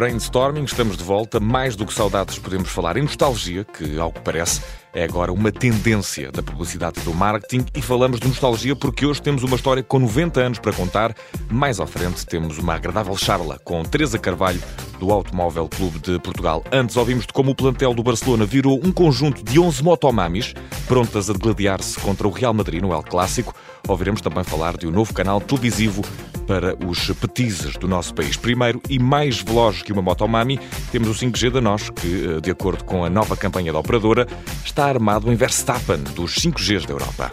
Brainstorming, estamos de volta. Mais do que saudades, podemos falar em nostalgia, que, ao que parece, é agora uma tendência da publicidade e do marketing. E falamos de nostalgia porque hoje temos uma história com 90 anos para contar. Mais à frente temos uma agradável charla com Teresa Carvalho, do Automóvel Clube de Portugal. Antes ouvimos de como o plantel do Barcelona virou um conjunto de 11 motomamis prontas a degladiar-se contra o Real Madrid no El Clássico. Ouviremos também falar de um novo canal televisivo para os petizes do nosso país. Primeiro e mais veloz que uma Motomami, temos o 5G da NOS, que, eh, de acordo com a nova campanha da operadora, está armado em Verstappen dos 5Gs da Europa.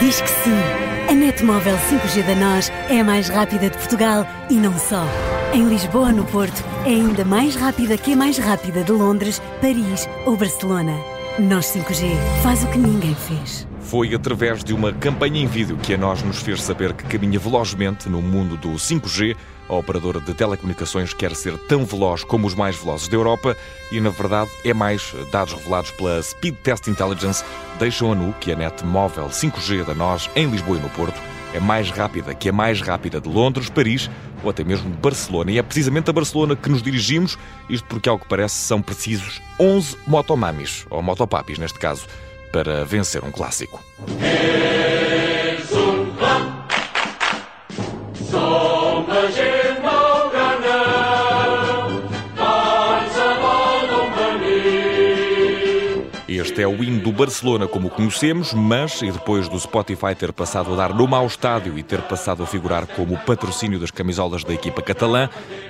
Diz que sim. A net móvel 5G da NOS é a mais rápida de Portugal e não só. Em Lisboa, no Porto, é ainda mais rápida que a mais rápida de Londres, Paris ou Barcelona. NOS 5G faz o que ninguém fez. Foi através de uma campanha em vídeo que a nós nos fez saber que caminha velozmente no mundo do 5G. A operadora de telecomunicações quer ser tão veloz como os mais velozes da Europa e, na verdade, é mais. Dados revelados pela Speed Test Intelligence deixam a nu que a net móvel 5G da nós em Lisboa e no Porto é mais rápida que a mais rápida de Londres, Paris ou até mesmo Barcelona. E é precisamente a Barcelona que nos dirigimos, isto porque, ao que parece, são precisos 11 motomamis, ou motopapis neste caso, para vencer um clássico. É o hino do Barcelona como o conhecemos, mas e depois do Spotify ter passado a dar nome ao estádio e ter passado a figurar como patrocínio das camisolas da equipa catalã,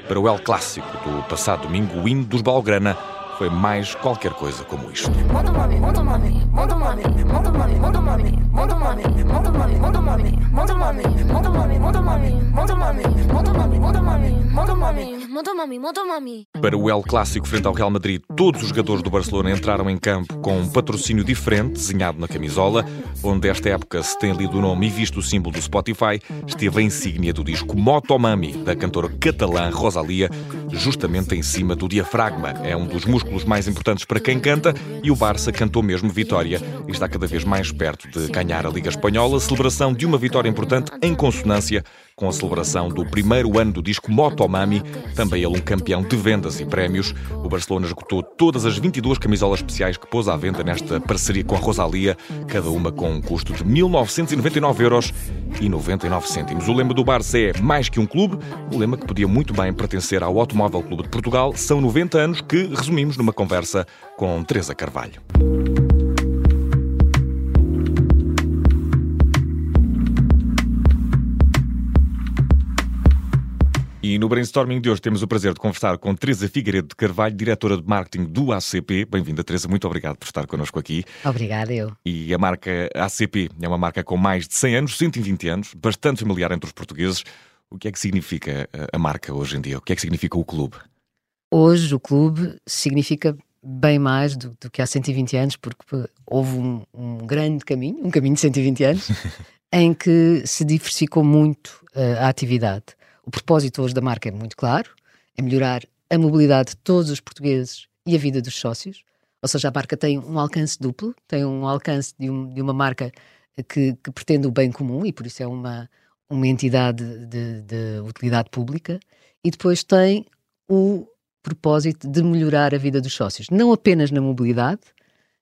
para o El Clássico do passado domingo, o hino dos Balgrana foi mais qualquer coisa como isto. Para o El Clássico frente ao Real Madrid, todos os jogadores do Barcelona entraram em campo com um patrocínio diferente, desenhado na camisola, onde esta época se tem lido o nome e visto o símbolo do Spotify, esteve a insígnia do disco Motomami, da cantora catalã Rosalia, justamente em cima do diafragma. É um dos músculos mais importantes para quem canta e o Barça cantou mesmo vitória e está cada vez mais perto de ganhar a Liga Espanhola, celebração de uma vitória importante em consonância com a celebração do primeiro ano do disco Motomami, também ele um campeão de vendas e prémios. O Barcelona esgotou todas as 22 camisolas especiais que pôs à venda nesta parceria com a Rosalia, cada uma com um custo de 1.999 euros e 99 cêntimos. O lema do Barça é mais que um clube, o lema que podia muito bem pertencer ao Automóvel Clube de Portugal. São 90 anos que resumimos numa conversa com Teresa Carvalho. E no brainstorming de hoje temos o prazer de conversar com Teresa Figueiredo de Carvalho, diretora de marketing do ACP. Bem-vinda, Teresa, muito obrigado por estar connosco aqui. Obrigada, eu. E a marca ACP é uma marca com mais de 100 anos, 120 anos, bastante familiar entre os portugueses. O que é que significa a marca hoje em dia? O que é que significa o clube? Hoje o clube significa bem mais do, do que há 120 anos, porque houve um, um, grande caminho, um caminho de 120 anos, em que se diversificou muito uh, a atividade. O propósito hoje da marca é muito claro: é melhorar a mobilidade de todos os portugueses e a vida dos sócios. Ou seja, a marca tem um alcance duplo, tem um alcance de, um, de uma marca que, que, pretende o bem comum e por isso é uma, uma entidade de, de utilidade pública, e depois tem o propósito de melhorar a vida dos sócios, não apenas na mobilidade,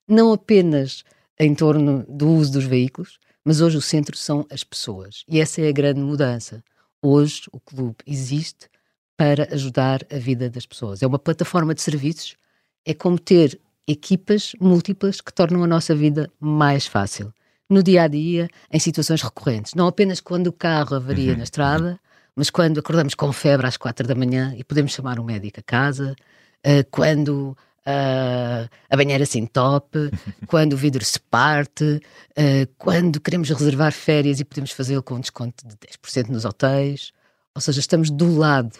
não apenas em torno do uso dos veículos, mas hoje o centro são as pessoas. E essa é a grande mudança. Hoje o clube existe para ajudar a vida das pessoas. É uma plataforma de serviços, é como ter equipas múltiplas que tornam a nossa vida mais fácil. No dia a dia, em situações recorrentes. Não apenas quando o carro avaria uhum. na estrada, mas quando acordamos com febre às quatro da manhã e podemos chamar um médico a casa, uh, quando uh, a banheira se entope, quando o vidro se parte, uh, quando queremos reservar férias e podemos fazê-lo com um desconto de 10% nos hotéis. Ou seja, estamos do lado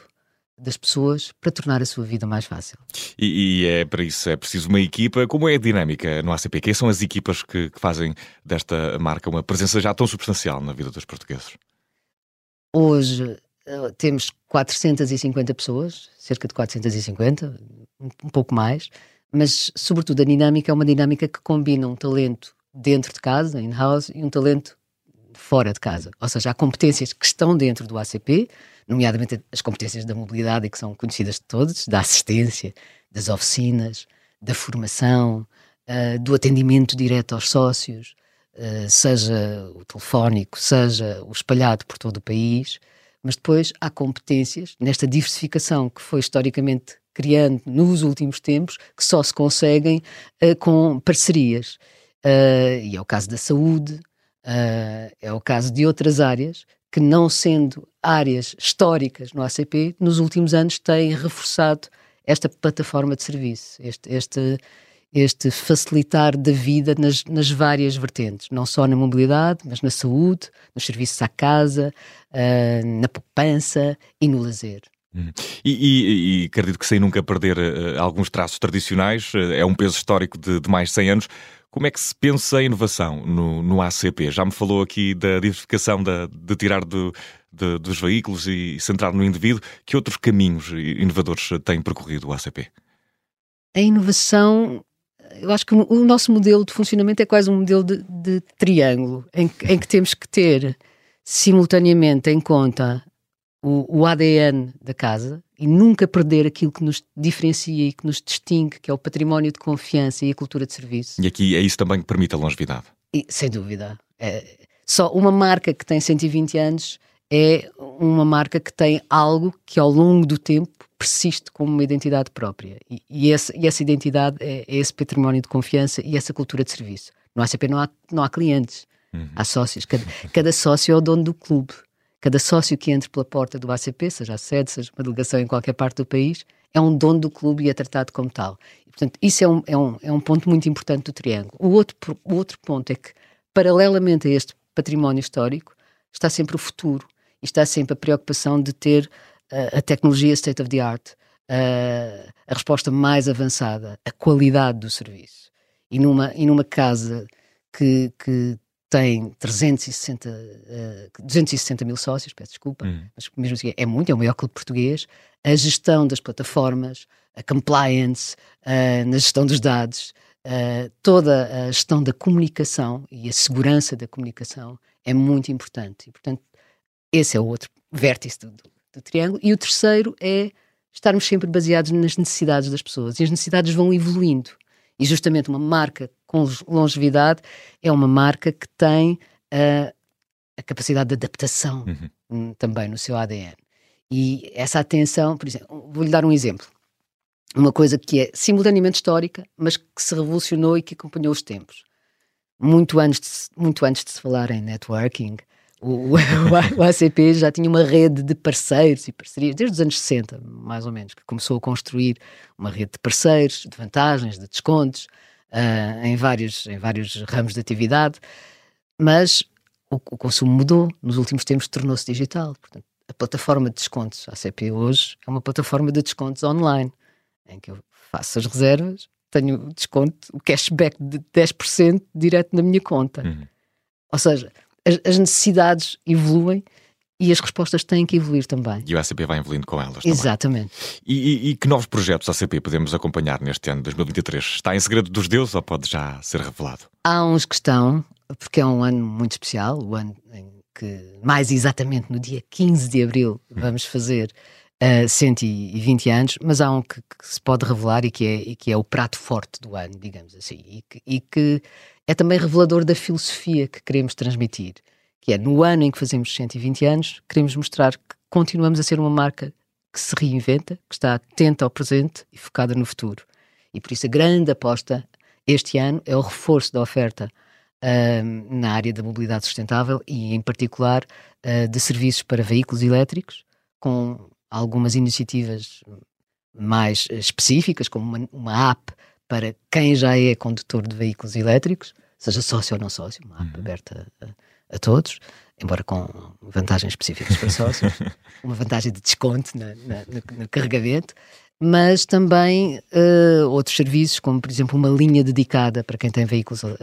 das pessoas para tornar a sua vida mais fácil. E, e, é para isso é preciso uma equipa. Como é a dinâmica no ACP? Quem são as equipas que, que, fazem desta marca uma presença já tão substancial na vida dos portugueses? Hoje temos 450 pessoas, cerca de 450, um pouco mais, mas sobretudo a dinâmica é uma dinâmica que combina um talento dentro de casa, in-house, e um talento fora de casa. Ou seja, há competências que estão dentro do ACP, nomeadamente as competências da mobilidade, que são conhecidas de todos, da assistência, das oficinas, da formação, uh, do atendimento direto aos sócios, uh, seja o telefónico, seja o espalhado por todo o país, mas depois há competências nesta diversificação que foi historicamente criando nos últimos tempos, que só se conseguem uh, com parcerias. e é o caso da saúde, é o caso de outras áreas que, não sendo áreas históricas no ACP, nos últimos anos têm reforçado esta plataforma de serviço, este, este, este facilitar da vida nas, nas, várias vertentes, não só na mobilidade, mas na saúde, nos serviços à casa, uh, na poupança e no lazer. Hum. E, e, e, acredito que sem nunca perder uh, alguns traços tradicionais, uh, é um peso histórico de, de, mais de 100 anos. Como é que se pensa a inovação no, no ACP? Já me falou aqui da diversificação, da, de tirar do, de, dos veículos e centrar no indivíduo. Que outros caminhos inovadores tem percorrido o ACP? A inovação, eu acho que o nosso modelo de funcionamento é quase um modelo de, de triângulo, em, em, que temos que ter simultaneamente em conta o, o ADN da casa, e nunca perder aquilo que nos diferencia e que nos distingue, que é o património de confiança e a cultura de serviço. E aqui é isso também que permite a longevidade. E, sem dúvida. É, só uma marca que tem 120 anos é uma marca que tem algo que ao longo do tempo persiste como uma identidade própria. E, e, essa, e essa, identidade é, é, esse património de confiança e essa cultura de serviço. No ACP não há, não há clientes, uhum. há sócios. Cada, cada sócio é o dono do clube. Cada sócio que entre pela porta do ACP, seja a sede, seja uma delegação em qualquer parte do país, é um dono do clube e é tratado como tal. E, portanto, isso é um, é, um, é um ponto muito importante do triângulo. O outro, o outro ponto é que, paralelamente a este património histórico, está sempre o futuro e está sempre a preocupação de ter a tecnologia state of the art, uh, a resposta mais avançada, a qualidade do serviço. E numa, e numa casa que, que tem 360, uh, 260 mil sócios, peço desculpa, uhum. mas mesmo assim é muito, é o maior clube português. A gestão das plataformas, a compliance, uh, na gestão dos dados, uh, toda a gestão da comunicação e a segurança da comunicação é muito importante. E, portanto, esse é o outro vértice do, do, do triângulo. E o terceiro é estarmos sempre baseados nas necessidades das pessoas. E as necessidades vão evoluindo. E justamente uma marca com longevidade é uma marca que tem uh, a capacidade de adaptação uhum. Hum, também no seu ADN. E essa atenção, por exemplo, vou-lhe dar um exemplo. Uma coisa que é simultaneamente histórica, mas que se revolucionou e que acompanhou os tempos. Muito antes de, muito antes de se falar em networking, o, o, o, ACP já tinha uma rede de parceiros e parcerias, desde os anos 60, mais ou menos, que começou a construir uma rede de parceiros, de vantagens, de descontos, uh, em, vários, em vários ramos de atividade, mas o, o consumo mudou, nos últimos tempos tornou-se digital. Portanto, a plataforma de descontos, a ACP hoje, é uma plataforma de descontos online, em que eu faço as reservas, tenho desconto, o cashback de 10% direto na minha conta. Uhum. Ou seja, as, as necessidades evoluem e as respostas têm que evoluir também. E o ACP vai evoluindo com elas Exatamente. E, e, e, que novos projetos ACP podemos acompanhar neste ano de 2023? Está em segredo dos deuses ou pode já ser revelado? Há uns que estão, porque é um ano muito especial, o ano em que, mais exatamente no dia 15 de abril, hum. vamos fazer uh, eh, 120 anos, mas há um que, que, se pode revelar e que, é, e que é o prato forte do ano, digamos assim, e que, e que é também revelador da filosofia que queremos transmitir, que é no ano em que fazemos 120 anos, queremos mostrar que continuamos a ser uma marca que se reinventa, que está atenta ao presente e focada no futuro. E por isso a grande aposta este ano é o reforço da oferta uh, na área da mobilidade sustentável e, em particular, uh, de serviços para veículos elétricos, com algumas iniciativas mais específicas, como uma, uma app para quem já é condutor de veículos elétricos, seja sócio ou não sócio, uma app uhum. aberta a, a, todos, embora com vantagens específicas para sócios, uma vantagem de desconto na, na, no, no, carregamento, mas também uh, outros serviços, como por exemplo uma linha dedicada para quem tem veículos uh,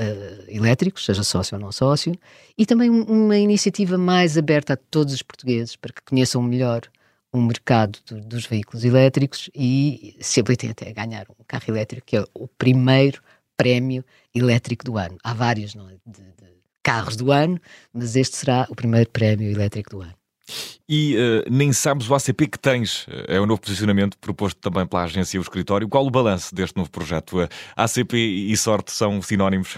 elétricos, seja sócio ou não sócio, e também uma iniciativa mais aberta a todos os portugueses para que conheçam melhor um mercado do, dos veículos elétricos e se habilitem até a ganhar um carro elétrico, que é o primeiro prémio elétrico do ano. Há vários não é? de, de carros do ano, mas este será o primeiro prémio elétrico do ano. E uh, nem sabes o ACP que tens. É o novo posicionamento proposto também pela agência e o escritório. Qual o balanço deste novo projeto? Uh, ACP e sorte são sinónimos?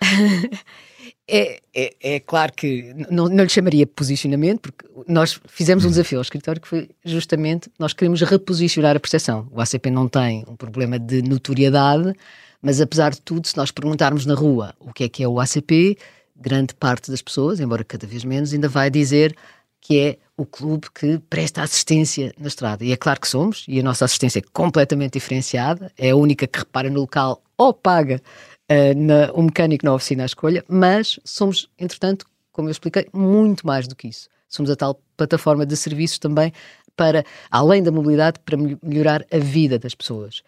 É, é, é, claro que não, não lhe chamaria posicionamento, porque nós fizemos um desafio ao escritório que foi justamente nós queremos reposicionar a percepção. O ACP não tem um problema de notoriedade, mas apesar de tudo, se nós perguntarmos na rua o que é que é o ACP, grande parte das pessoas, embora cada vez menos, ainda vai dizer que é o clube que presta assistência na estrada. E é claro que somos, e a nossa assistência é completamente diferenciada, é a única que repara no local ou paga uh, na, mecânico na oficina à escolha, mas somos, entretanto, como eu expliquei, muito mais do que isso. Somos a tal plataforma de serviços também para, além da mobilidade, para melhorar a vida das pessoas.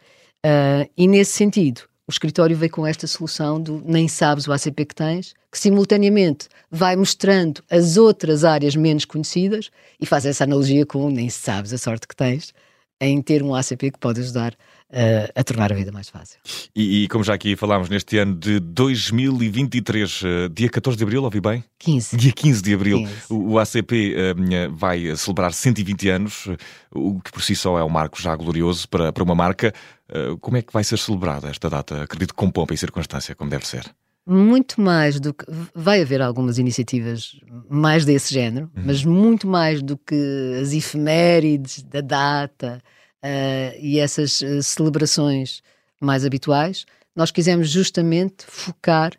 Uh, e nesse sentido, o escritório veio com esta solução do nem sabes o ACP que tens, que simultaneamente vai mostrando as outras áreas menos conhecidas e faz essa analogia com nem sabes a sorte que tens em ter um ACP que pode ajudar uh, a tornar a vida mais fácil. E, e, como já aqui falámos neste ano de 2023, uh, eh, dia 14 de abril, ouvi bem? 15. Dia 15 de abril, 15. O, o, ACP uh, vai celebrar 120 anos, o que por si só é um marco já glorioso para, para uma marca. como é que vai ser celebrada esta data? Acredito com pompa e circunstância, como deve ser muito mais do que. Vai haver algumas iniciativas mais desse género, uhum. mas muito mais do que as efemérides da data uh, e essas uh, celebrações mais habituais, nós quisemos justamente focar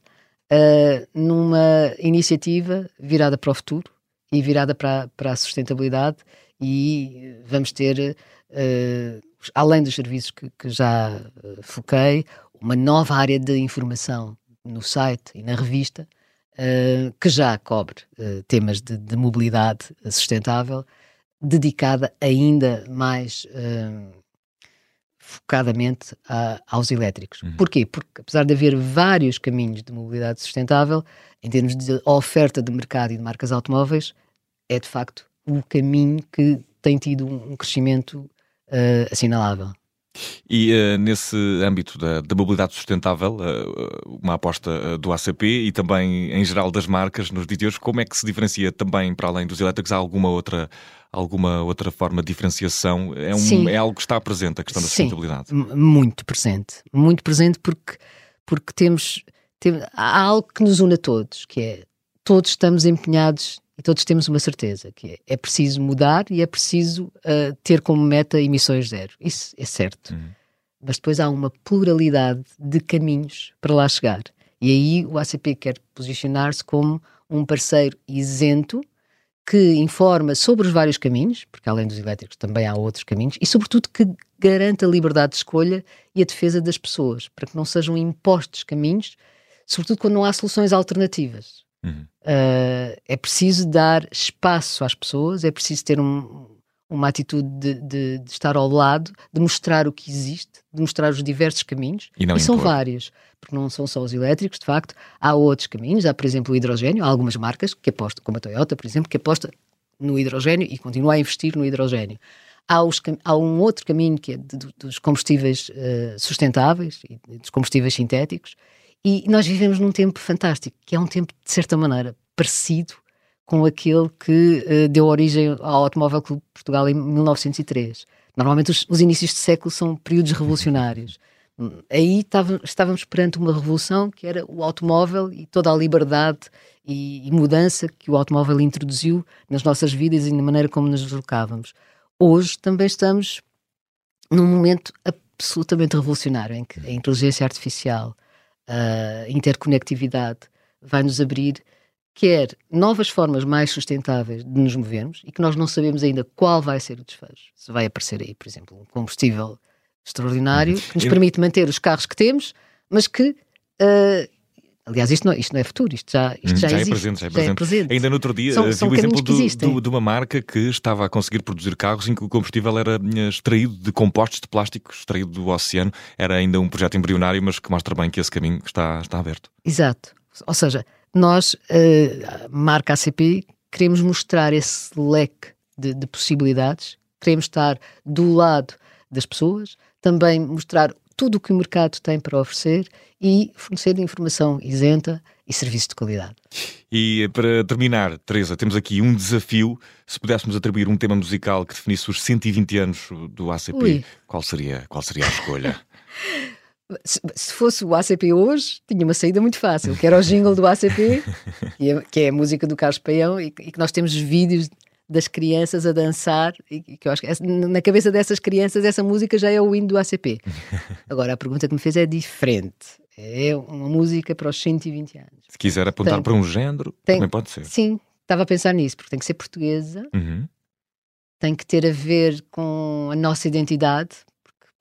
uh, numa iniciativa virada para o futuro e virada para, para a sustentabilidade e vamos ter, além dos serviços que, que já foquei, uma nova área de informação no site e na revista, que já cobre temas de, de, mobilidade sustentável, dedicada ainda mais uh, focadamente a, aos elétricos. Uhum. Porquê? Porque apesar de haver vários caminhos de mobilidade sustentável, em termos de oferta de mercado e de marcas automóveis, é de facto o caminho que tem tido um, crescimento assinalável. E uh, nesse âmbito da, da mobilidade sustentável, uh, uma aposta uh, do ACP e também em geral das marcas nos dias de hoje, como é que se diferencia também para além dos elétricos? Há alguma outra, alguma outra forma de diferenciação? É, um, é algo que está presente, a questão da sustentabilidade? Sim, muito presente. Muito presente porque, porque temos, temos, há algo que nos une a todos, que é todos estamos empenhados e todos temos uma certeza, que é, é preciso mudar e é preciso uh, ter como meta emissões zero. Isso é certo. Uhum. Mas depois há uma pluralidade de caminhos para lá chegar. E aí o ACP quer posicionar-se como um parceiro isento que informa sobre os vários caminhos, porque além dos elétricos também há outros caminhos, e sobretudo que garanta a liberdade de escolha e a defesa das pessoas, para que não sejam impostos caminhos, sobretudo quando não há soluções alternativas. Uhum. Uh, é preciso dar espaço às pessoas, é preciso ter um, uma atitude de, de, de, estar ao lado, de mostrar o que existe, de mostrar os diversos caminhos. E, e são vários, porque não são só os elétricos, de facto, há outros caminhos. Há, por exemplo, o hidrogênio. Há algumas marcas que apostam, como a Toyota, por exemplo, que aposta no hidrogênio e continua a investir no hidrogênio. Há, os, há um outro caminho que é de, dos combustíveis uh, sustentáveis e dos combustíveis sintéticos e nós vivemos num tempo fantástico, que é um tempo, de certa maneira, parecido com aquele que uh, deu origem ao Automóvel Clube de Portugal em 1903. Normalmente os, os inícios de século são períodos revolucionários. Aí tava, estávamos perante uma revolução que era o automóvel e toda a liberdade e, e, mudança que o automóvel introduziu nas nossas vidas e na maneira como nos deslocávamos. Hoje também estamos num momento absolutamente revolucionário em que a inteligência artificial, a interconectividade vai nos abrir quer novas formas mais sustentáveis de nos movermos e que nós não sabemos ainda qual vai ser o desfecho. Se vai aparecer aí, por exemplo, um combustível extraordinário que nos permite manter os carros que temos, mas que uh, Aliás, isto não, isto não é futuro, isto já, isto hum, já, já, é presente, já, é presente. já, é presente. Ainda no outro dia são, vi o exemplo do, do, de uma marca que estava a conseguir produzir carros em que o combustível era eh, extraído de compostos de plástico, extraído do oceano. Era ainda um projeto embrionário, mas que mostra bem que esse caminho está, está aberto. Exato. Ou seja, nós, uh, marca ACP, queremos mostrar esse leque de, de possibilidades, queremos estar do lado das pessoas, também mostrar tudo o que o mercado tem para oferecer e fornecer informação isenta e serviço de qualidade. E para terminar, Teresa, temos aqui um desafio. Se pudéssemos atribuir um tema musical que definisse os 120 anos do ACP, qual seria, qual seria a escolha? se fosse o ACP hoje, tinha uma saída muito fácil, que era o jingle do ACP, que é a música do Carlos Paião, e que nós temos vídeos das crianças a dançar, e que eu acho que na cabeça dessas crianças essa música já é o hino do ACP. Agora, a pergunta que me fez é diferente. É uma música para os 120 anos. Se quiser apontar para um género, tem, também pode ser. Sim, estava a pensar nisso, porque tem que ser portuguesa, uhum. tem que ter a ver com a nossa identidade,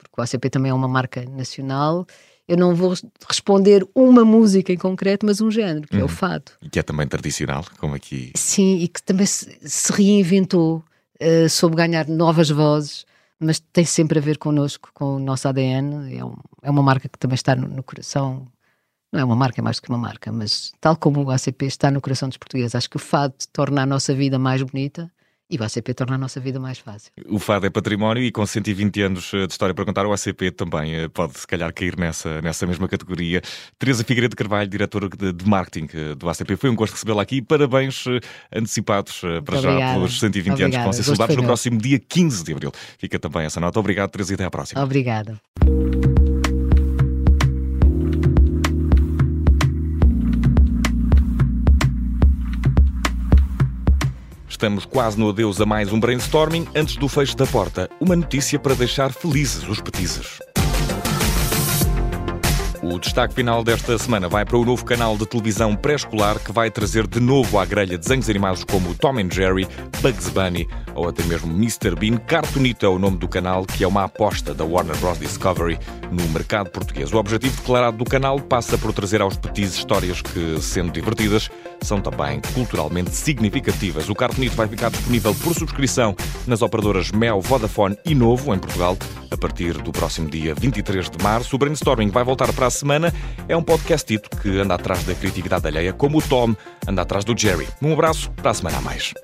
porque, o ACP também é uma marca nacional eu não vou responder uma música em concreto, mas um género, que é o uhum. fado. E que é também tradicional, como aqui. Sim, e que também se, se reinventou, uh, soube ganhar novas vozes, mas tem sempre a ver connosco, com o nosso ADN. É, um, é uma marca que também está no, no, coração. Não é uma marca, é mais do que uma marca, mas tal como o ACP está no coração dos portugueses, acho que o fado torna a nossa vida mais bonita e o ACP torna a nossa vida mais fácil. O fado é património e com 120 anos eh, de história para contar, o ACP também eh, pode se calhar cair nessa, nessa mesma categoria. Teresa Figueiredo Carvalho, diretora de, de, marketing eh, do ACP, foi um gosto recebê-la aqui. Parabéns antecipados para já pelos 120 Obrigada. anos que vão ser celebrados no próximo dia 15 de abril. Fica também essa nota. Obrigado, Teresa, e até à próxima. Obrigada. Estamos quase no adeus a mais um brainstorming. Antes do fecho da porta, uma notícia para deixar felizes os petizes. O destaque final desta semana vai para o novo canal de televisão pré-escolar que vai trazer de novo à grelha desenhos animados como Tom and Jerry, Bugs Bunny ou até mesmo Mr. Bean. Cartoonito é o nome do canal, que é uma aposta da Warner Bros. Discovery no mercado português. O objetivo declarado do canal passa por trazer aos petizes histórias que, sendo divertidas, são também culturalmente significativas. O Cartoonito vai ficar disponível por subscrição nas operadoras Mel, Vodafone e Novo, em Portugal, a partir do próximo dia 23 de março. O Brainstorming vai voltar para a semana. É um podcast dito que anda atrás da criatividade alheia, como o Tom anda atrás do Jerry. Um abraço, para a semana a mais.